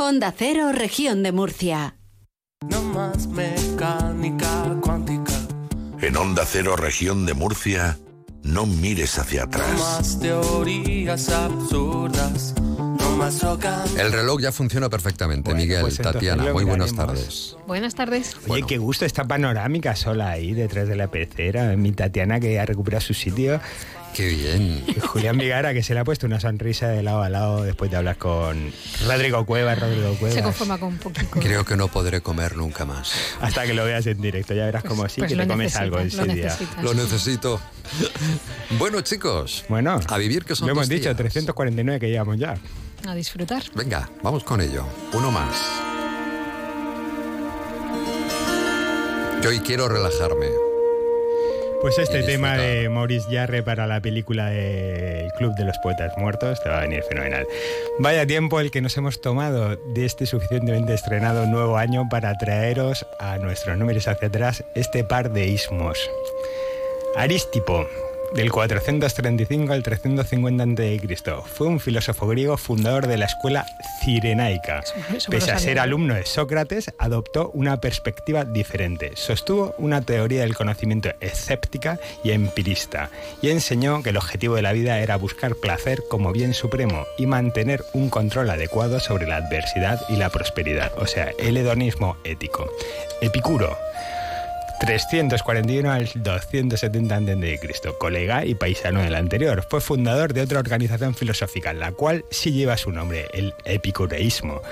Onda Cero, región de Murcia. No más mecánica cuántica. En Onda Cero, región de Murcia, no mires hacia No atrás. más teorías absurdas. El reloj ya funciona perfectamente, Bueno, Miguel, pues Tatiana, muy buenas tardes. Buenas tardes. Oye, qué gusto esta panorámica sola ahí detrás de la pecera. Mi Tatiana que ya recupera su sitio. Qué bien. Julián Vigara que se le ha puesto una sonrisa de lado a lado después de hablar con Rodrigo Cuevas. Rodrigo Cuevas. Se conforma con un poquito. Creo que no podré comer nunca más. Hasta que lo veas en directo. Ya verás cómo sí pues que te comes algo lo ese día. necesitas. Lo necesito. Bueno, chicos, Bueno, a vivir que son lo hemos dicho, días. 349 que llevamos ya. A disfrutar. Venga, vamos con ello. Uno más. Yo hoy quiero relajarme. Pues este tema de Maurice Jarre para la película del Club de los Poetas Muertos te va a venir fenomenal. Vaya tiempo el que nos hemos tomado de este suficientemente estrenado nuevo año para traeros a nuestros números hacia atrás este par de ismos. Arístipo, del 435 al 350 a.C., fue un filósofo griego fundador de la escuela cirenaica. Pese a ser alumno de Sócrates, adoptó una perspectiva diferente. Sostuvo una teoría del conocimiento escéptica y empirista y enseñó que el objetivo de la vida era buscar placer como bien supremo y mantener un control adecuado sobre la adversidad y la prosperidad, o sea, el hedonismo ético. Epicuro, 341 al 270 a.C., colega y paisano del anterior. Fue fundador de otra organización filosófica, la cual sí lleva su nombre, el epicureísmo.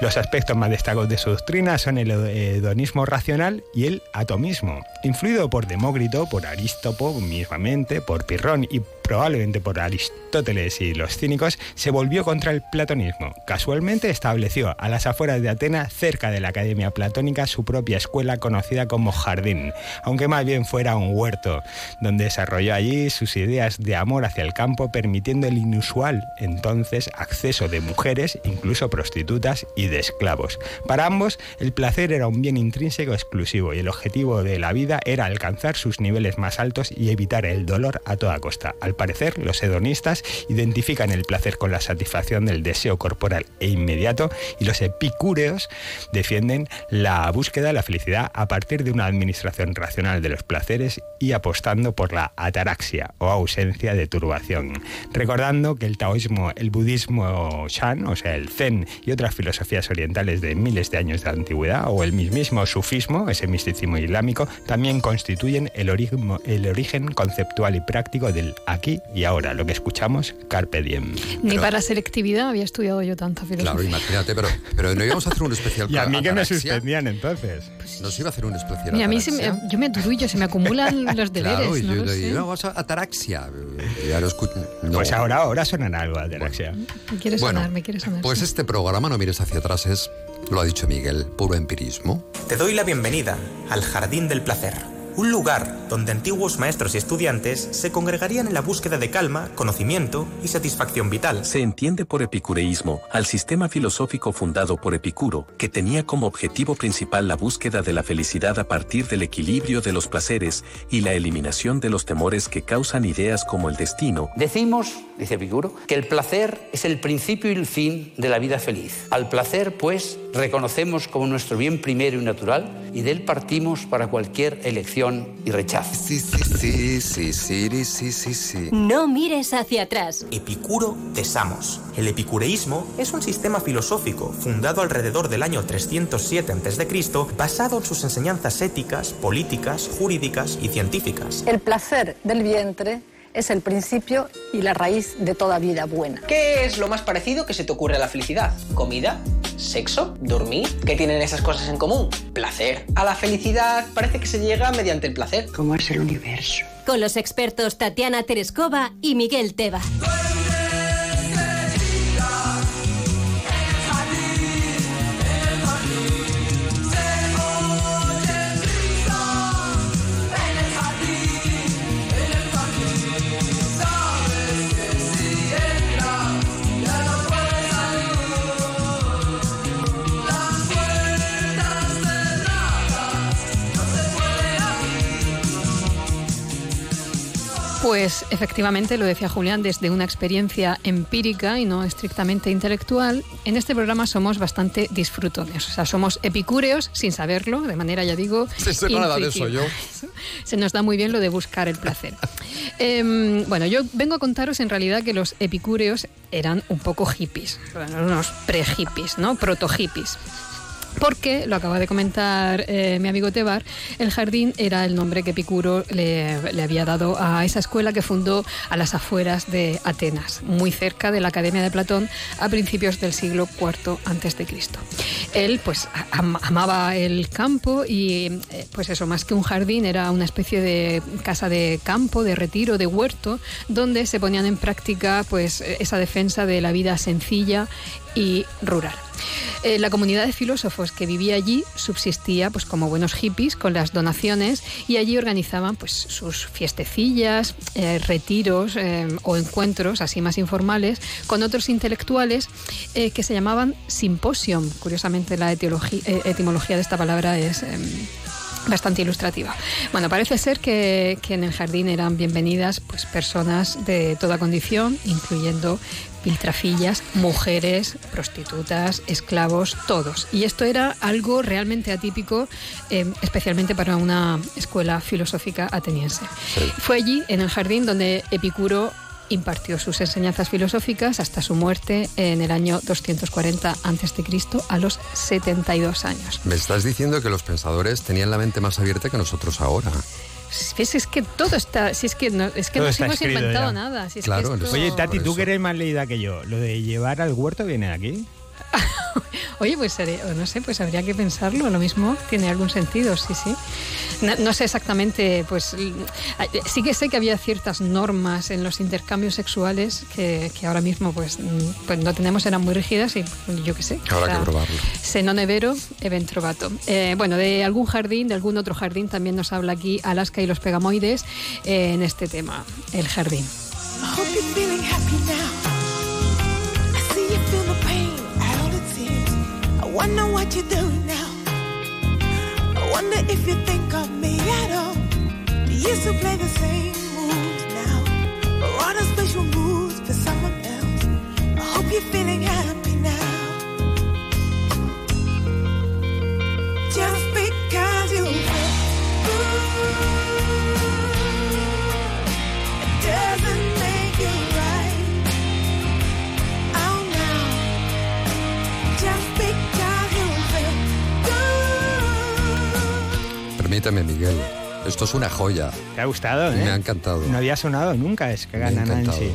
Los aspectos más destacados de su doctrina son el hedonismo racional y el atomismo. Influido por Demócrito, por Arístopo mismamente, por Pirrón y probablemente por Aristóteles y los cínicos, se volvió contra el platonismo. Casualmente estableció a las afueras de Atenas, cerca de la Academia Platónica, su propia escuela conocida como Jardín, aunque más bien fuera un huerto, donde desarrolló allí sus ideas de amor hacia el campo, permitiendo el inusual entonces acceso de mujeres, incluso prostitutas y de esclavos. Para ambos, el placer era un bien intrínseco exclusivo y el objetivo de la vida era alcanzar sus niveles más altos y evitar el dolor a toda costa. Parecer, los hedonistas identifican el placer con la satisfacción del deseo corporal e inmediato y los epicúreos defienden la búsqueda de la felicidad a partir de una administración racional de los placeres y apostando por la ataraxia o ausencia de turbación. Recordando que el taoísmo, el budismo shan, o sea, el zen y otras filosofías orientales de miles de años de antigüedad o el mismísimo sufismo, ese misticismo islámico, también constituyen el origen, el origen conceptual y práctico del aquí y ahora, lo que escuchamos, carpe diem. Ni Pero- para selectividad había estudiado yo tanta filosofía. Claro, imagínate, pero, pero no íbamos a hacer un especial Y a mí que me suspendían entonces. Nos iba a hacer un especial Y a mí se me- yo me turullo, se me acumulan los deberes, Claro, y no yo lo vamos a ataraxia. Ya lo no. Pues ahora, ahora sonará algo ataraxia. Me quiere Bueno, sonar, me quiere sonar. Pues sí. este programa, no mires hacia atrás, es, lo ha dicho Miguel, puro empirismo. Te doy la bienvenida al Jardín del Placer, un lugar donde antiguos maestros y estudiantes se congregarían en la búsqueda de calma, conocimiento y satisfacción vital. Se entiende por epicureísmo al sistema filosófico fundado por Epicuro, que tenía como objetivo principal la búsqueda de la felicidad a partir del equilibrio de los placeres y la eliminación de los temores que causan ideas como el destino, Decimos, dice Epicuro, que el placer es el principio y el fin de la vida feliz. Al placer, pues, reconocemos como nuestro bien primero y natural y de él partimos para cualquier elección y rechazo. Sí, sí, sí, sí, sí, sí, sí, sí. No mires hacia atrás. Epicuro de Samos. El epicureísmo es un sistema filosófico fundado alrededor del año 307 a.C., basado en sus enseñanzas éticas, políticas, jurídicas y científicas. El placer del vientre es el principio y la raíz de toda vida buena. ¿Qué es lo más parecido que se te ocurre a la felicidad? ¿Comida? ¿Sexo? ¿Dormir? ¿Qué tienen esas cosas en común? Placer. A la felicidad parece que se llega mediante el placer. ¿Cómo es el universo? Con los expertos Tatiana Terescova y Miguel Teba. Pues efectivamente, lo decía Julián, desde una experiencia empírica y no estrictamente intelectual, en este programa somos bastante disfrutones. O sea, somos epicúreos sin saberlo, de manera, ya digo. Sí, nada de eso yo. Se nos da muy bien lo de buscar el placer. Em, bueno, yo vengo a contaros en realidad que los epicúreos eran un poco hippies, bueno, unos pre-hippies, ¿no? Proto-hippies. Porque, lo acaba de comentar eh, mi amigo Tebar, el jardín era el nombre que Epicuro le, había dado a esa escuela que fundó a las afueras de Atenas, muy cerca de la Academia de Platón a principios del siglo IV a.C. Él, pues, am amaba el campo y, eh, pues eso, más que un jardín, era una especie de casa de campo, de retiro, de huerto, donde se ponían en práctica, pues, esa defensa de la vida sencilla y rural. Eh, la comunidad de filósofos que vivía allí subsistía pues como buenos hippies con las donaciones y allí organizaban pues sus fiestecillas, eh, retiros eh, o encuentros así más informales con otros intelectuales que se llamaban simposium. Curiosamente la etimología de esta palabra es em, bastante ilustrativa. Bueno, parece ser que, que, en el jardín eran bienvenidas pues, personas de toda condición, incluyendo piltrafillas, mujeres, prostitutas, esclavos, todos. Y esto era algo realmente atípico, eh, especialmente para una escuela filosófica ateniense. Sí. Fue allí, en el jardín, donde Epicuro impartió sus enseñanzas filosóficas hasta su muerte en el año 240 a.C. a los 72 años. Me estás diciendo que los pensadores tenían la mente más abierta que nosotros ahora. ¿Ves? Es que todo está. Si es que no, es que no nos hemos inventado ya. nada. Si es claro, que esto... Oye, Tati, tú que eres más leída que yo, ¿lo de llevar al huerto viene de aquí? Oye, pues no sé, pues habría que pensarlo. Lo mismo tiene algún sentido, sí, sí. No, no, sé exactamente, pues sí que sé que había ciertas normas en los intercambios sexuales que, que ahora mismo pues, pues, no tenemos, eran muy rígidas y yo qué sé. Habrá que probarlo. Senonevero, eventrovato. Eh, bueno, de algún jardín, de algún otro jardín, también nos habla aquí Alaska y los pegamoides eh, en este tema, el jardín. wonder what you're doing now. Wonder if you think of me at all. You used to play the same moves now, or a special moves for someone else. I hope you're feeling happy Permíteme, Miguel. Esto es una joya. ¿Te ha gustado? Me eh? ha encantado. No había sonado nunca, es que gana Nancy.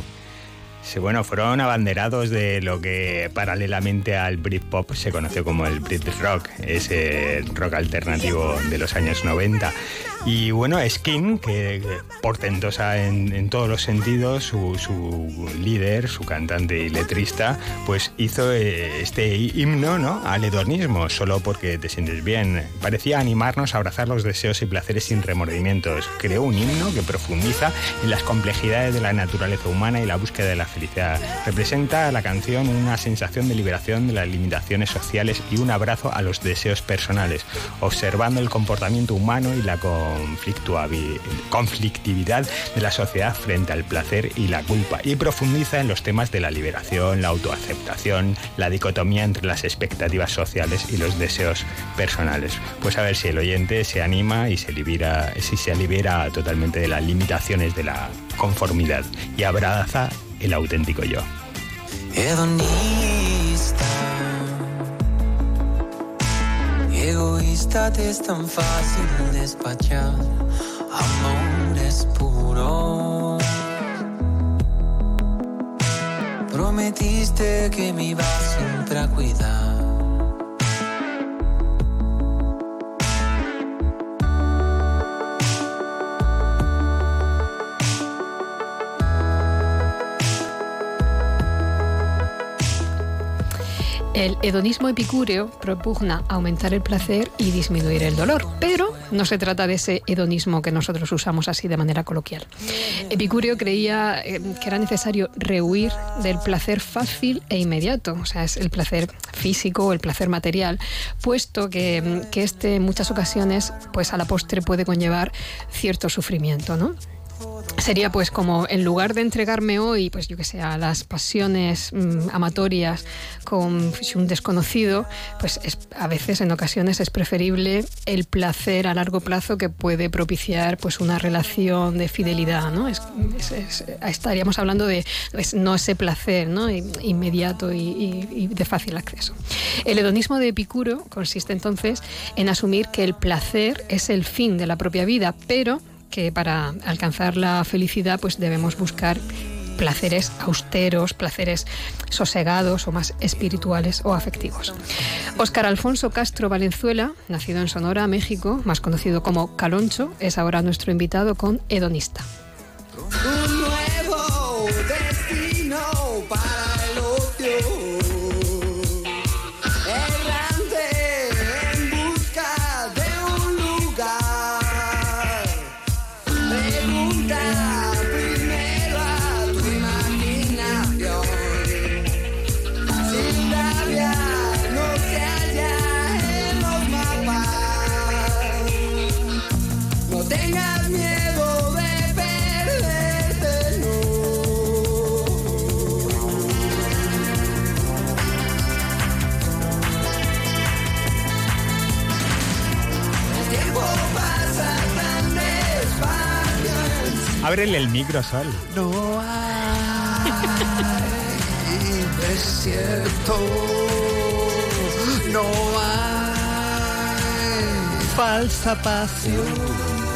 Sí, bueno, fueron abanderados de lo que paralelamente al Britpop se conoció como el Brit Rock, ese rock alternativo de los años 90. Y bueno, Skin, que portentosa en, todos los sentidos, su, su, líder, su cantante y letrista, pues hizo este himno ¿no? al hedonismo, solo porque te sientes bien. Parecía animarnos a abrazar los deseos y placeres sin remordimientos. Creó un himno que profundiza en las complejidades de la naturaleza humana y la búsqueda de la felicidad. Representa la canción una sensación de liberación de las limitaciones sociales y un abrazo a los deseos personales, observando el comportamiento humano y la conflictividad de la sociedad frente al placer y la culpa y profundiza en los temas de la liberación, la autoaceptación, la dicotomía entre las expectativas sociales y los deseos personales. Pues a ver si el oyente se anima y se libera, si se libera totalmente de las limitaciones de la conformidad y abraza el auténtico yo. Te es tan fácil despachar, amor es puro. Prometiste que me ibas a cuidar. El hedonismo epicúreo propugna aumentar el placer y disminuir el dolor, pero no se trata de ese hedonismo que nosotros usamos así de manera coloquial. Epicúreo creía eh, que era necesario rehuir del placer fácil e inmediato, o sea, es el placer físico el placer material, puesto que, que este en muchas ocasiones, pues a la postre puede conllevar cierto sufrimiento, ¿no? Sería pues como en lugar de entregarme hoy, pues yo que sé, a las pasiones mm, amatorias con un desconocido, pues es- a veces en ocasiones es preferible el placer a largo plazo que puede propiciar pues una relación de fidelidad, ¿no? Es- es- es- estaríamos hablando de pues, no ese placer, ¿no? Inmediato y de fácil acceso. El hedonismo de Epicuro consiste entonces en asumir que el placer es el fin de la propia vida, pero que para alcanzar la felicidad pues debemos buscar placeres austeros, placeres sosegados o más espirituales o afectivos. Óscar Alfonso Castro Valenzuela, nacido en Sonora, México, más conocido como Caloncho, es ahora nuestro invitado con Hedonista. Ábrele el micro, Sol. No hay desierto. No hay falsa pasión.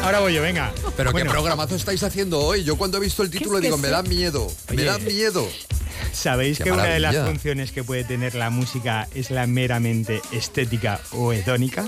Ahora voy yo, venga. Pero Bueno. qué programazo estáis haciendo hoy. Yo cuando he visto el título es que digo, me da miedo, me da miedo. ¿Sabéis Qué que una de las funciones que puede tener la música es la meramente estética o hedónica?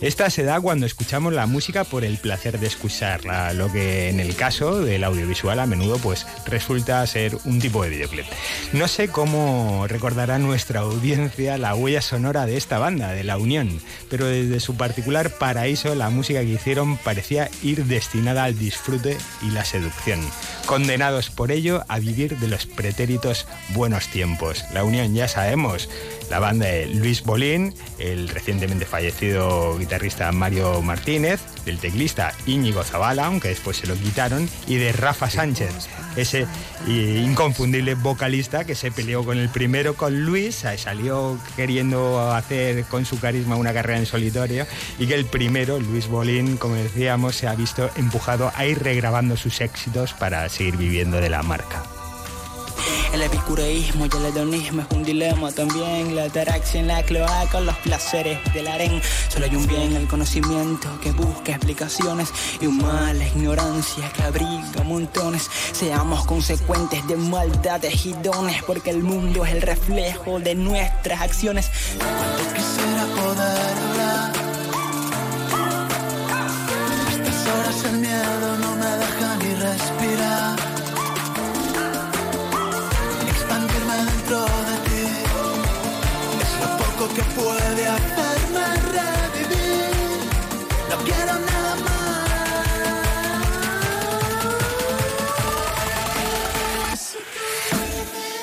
Esta se da cuando escuchamos la música por el placer de escucharla, lo que en el caso del audiovisual a menudo pues resulta ser un tipo de videoclip. No sé cómo recordará nuestra audiencia la huella sonora de esta banda, de La Unión, pero desde su particular paraíso la música que hicieron parecía ir destinada al disfrute y la seducción, condenados por ello a vivir de los pretéritos buenos tiempos. La Unión ya sabemos, la banda de Luis Bolín, el recientemente fallecido guitarrista Mario Martínez, del teclista Íñigo Zavala, aunque después se lo quitaron, y de Rafa Sánchez, ese inconfundible vocalista que se peleó con el primero, con Luis, salió queriendo hacer con su carisma una carrera en solitario, y que el primero, Luis Bolín, como decíamos, se ha visto empujado a ir regrabando sus éxitos para seguir viviendo de la marca. El epicureísmo y el hedonismo es un dilema también. La ataraxia en la cloaca, los placeres del harén. Solo hay un bien, el conocimiento que busca explicaciones y un mal, la ignorancia que abriga montones. Seamos consecuentes de maldades y dones, porque el mundo es el reflejo de nuestras acciones. Puede hacerme revivir. No quiero nada más.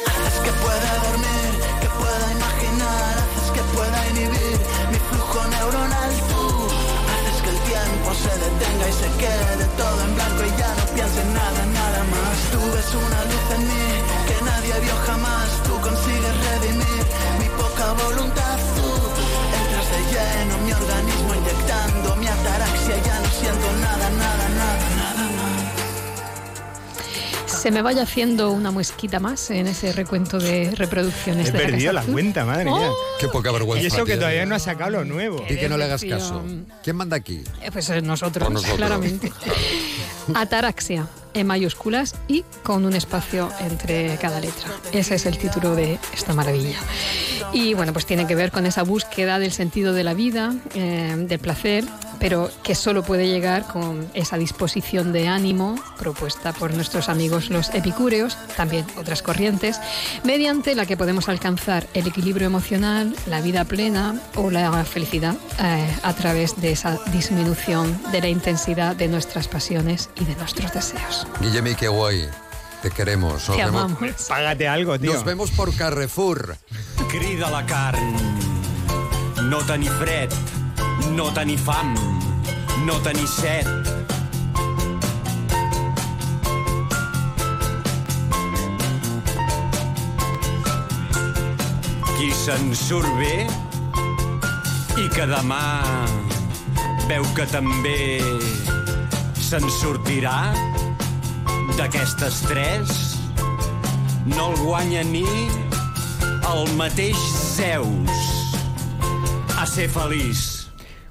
Haces que pueda dormir, que pueda imaginar, haces que pueda inhibir mi flujo neuronal. Tú haces que el tiempo se detenga y se quede todo en blanco y ya no piense en nada, nada más. Tú ves una luz en mí que nadie vio jamás. Tú consigues redimir mi poca voluntad. Se me vaya haciendo una muesquita más en ese recuento de reproducciones He de perdido la Azul. cuenta, madre mía. Qué poca vergüenza. Y eso que todavía no ha sacado lo nuevo. Y que no le hagas caso. ¿Quién manda aquí? Eh, Pues eh, nosotros. claramente. Ataraxia, en mayúsculas y con un espacio entre cada letra. Ese es el título de esta maravilla. Y bueno, pues tiene que ver con esa búsqueda del sentido de la vida, eh, del placer, pero que solo puede llegar con esa disposición de ánimo propuesta por nuestros amigos los epicúreos, también otras corrientes, mediante la que podemos alcanzar el equilibrio emocional, la vida plena o la felicidad eh, a través de esa disminución de la intensidad de nuestras pasiones y de nuestros deseos. Guillemi, qué guay. Te queremos. Te amamos. Págate algo, tío. Nos vemos por Carrefour. Crida la carn. No tenir fred, no tenir fam, no tenir set. Qui se'n surt bé i que demà veu que també se'n sortirà d'aquestes tres no el guanya ni el mateix Zeus a ser feliç.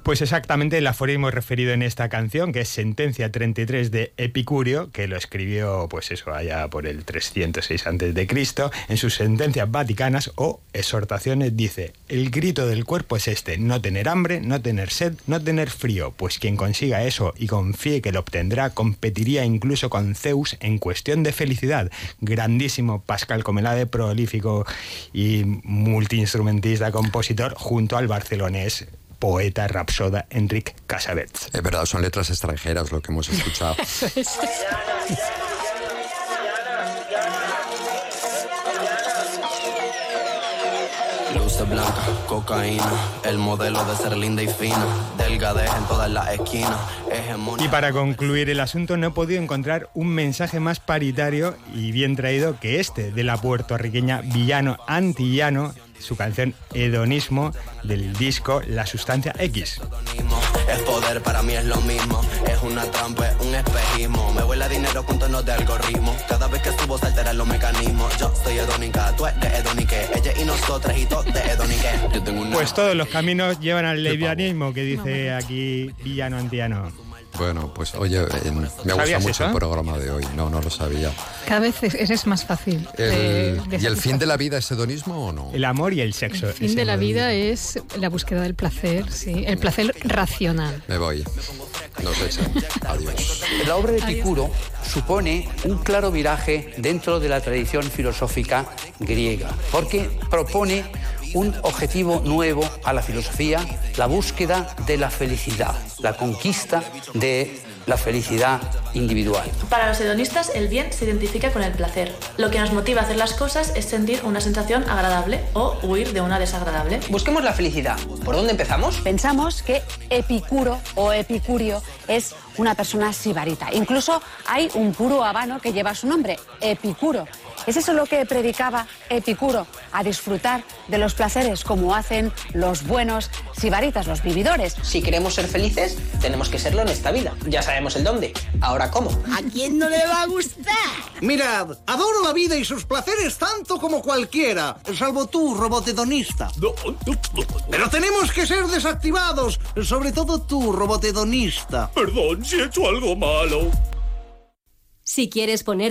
Pues exactamente el aforismo referido en esta canción, que es Sentencia 33 de Epicurio, que lo escribió, pues eso, allá por el 306 a.C., en sus sentencias vaticanas o exhortaciones dice, el grito del cuerpo es este, no tener hambre, no tener sed, no tener frío, pues quien consiga eso y confíe que lo obtendrá, competiría incluso con Zeus en cuestión de felicidad. Grandísimo Pascal Comelade, prolífico y multiinstrumentista, compositor, junto al barcelonés poeta rapsoda Enric Casabets. Es verdad, son letras extranjeras lo que hemos escuchado. Luces blancas, cocaína, el modelo de ser linda y fina, delgadez en todas las esquinas, hegemonía. Y para concluir el asunto no he podido encontrar un mensaje más paritario y bien traído que este de la puertorriqueña Villano Antillano, su canción Hedonismo del disco La Sustancia X. Es poder, para mí es lo mismo. Es una trampa, es un espejismo. Me vuela dinero con tonos de algoritmo. Cada vez que subo se alteran los mecanismos. Yo soy hedónica, tú eres de hedonique. Ella y nosotras y todos de hedonique. Yo tengo una... Pues todos los caminos llevan al lesbianismo que dice aquí Villano Antillano. Bueno, pues oye, eh, me ha gustado mucho eso? el programa de hoy. No, no lo sabía. Cada vez es- eres más fácil. El- de ¿Y el fin de la vida es hedonismo o no? El amor y el sexo. El fin de la vida es la búsqueda del placer, sí, el placer racional. Me voy. Nos echan. Adiós. La obra de Epicuro supone un claro viraje dentro de la tradición filosófica griega, porque propone un objetivo nuevo a la filosofía, la búsqueda de la felicidad, la conquista de la felicidad individual. Para los hedonistas, el bien se identifica con el placer. Lo que nos motiva a hacer las cosas es sentir una sensación agradable o huir de una desagradable. Busquemos la felicidad. ¿Por dónde empezamos? Pensamos que Epicuro o Epicurio es una persona sibarita. Incluso hay un puro habano que lleva su nombre, Epicuro. ¿Es eso lo que predicaba Epicuro? A disfrutar de los placeres como hacen los buenos sibaritas, los vividores. Si queremos ser felices, tenemos que serlo en esta vida. Ya sabemos el dónde. Ahora, ¿cómo? ¿A quién no le va a gustar? Mirad, adoro la vida y sus placeres tanto como cualquiera, salvo tú, robot hedonista. Pero tenemos que ser desactivados, sobre todo tú, robot hedonista. Perdón si he hecho algo malo. Si quieres poner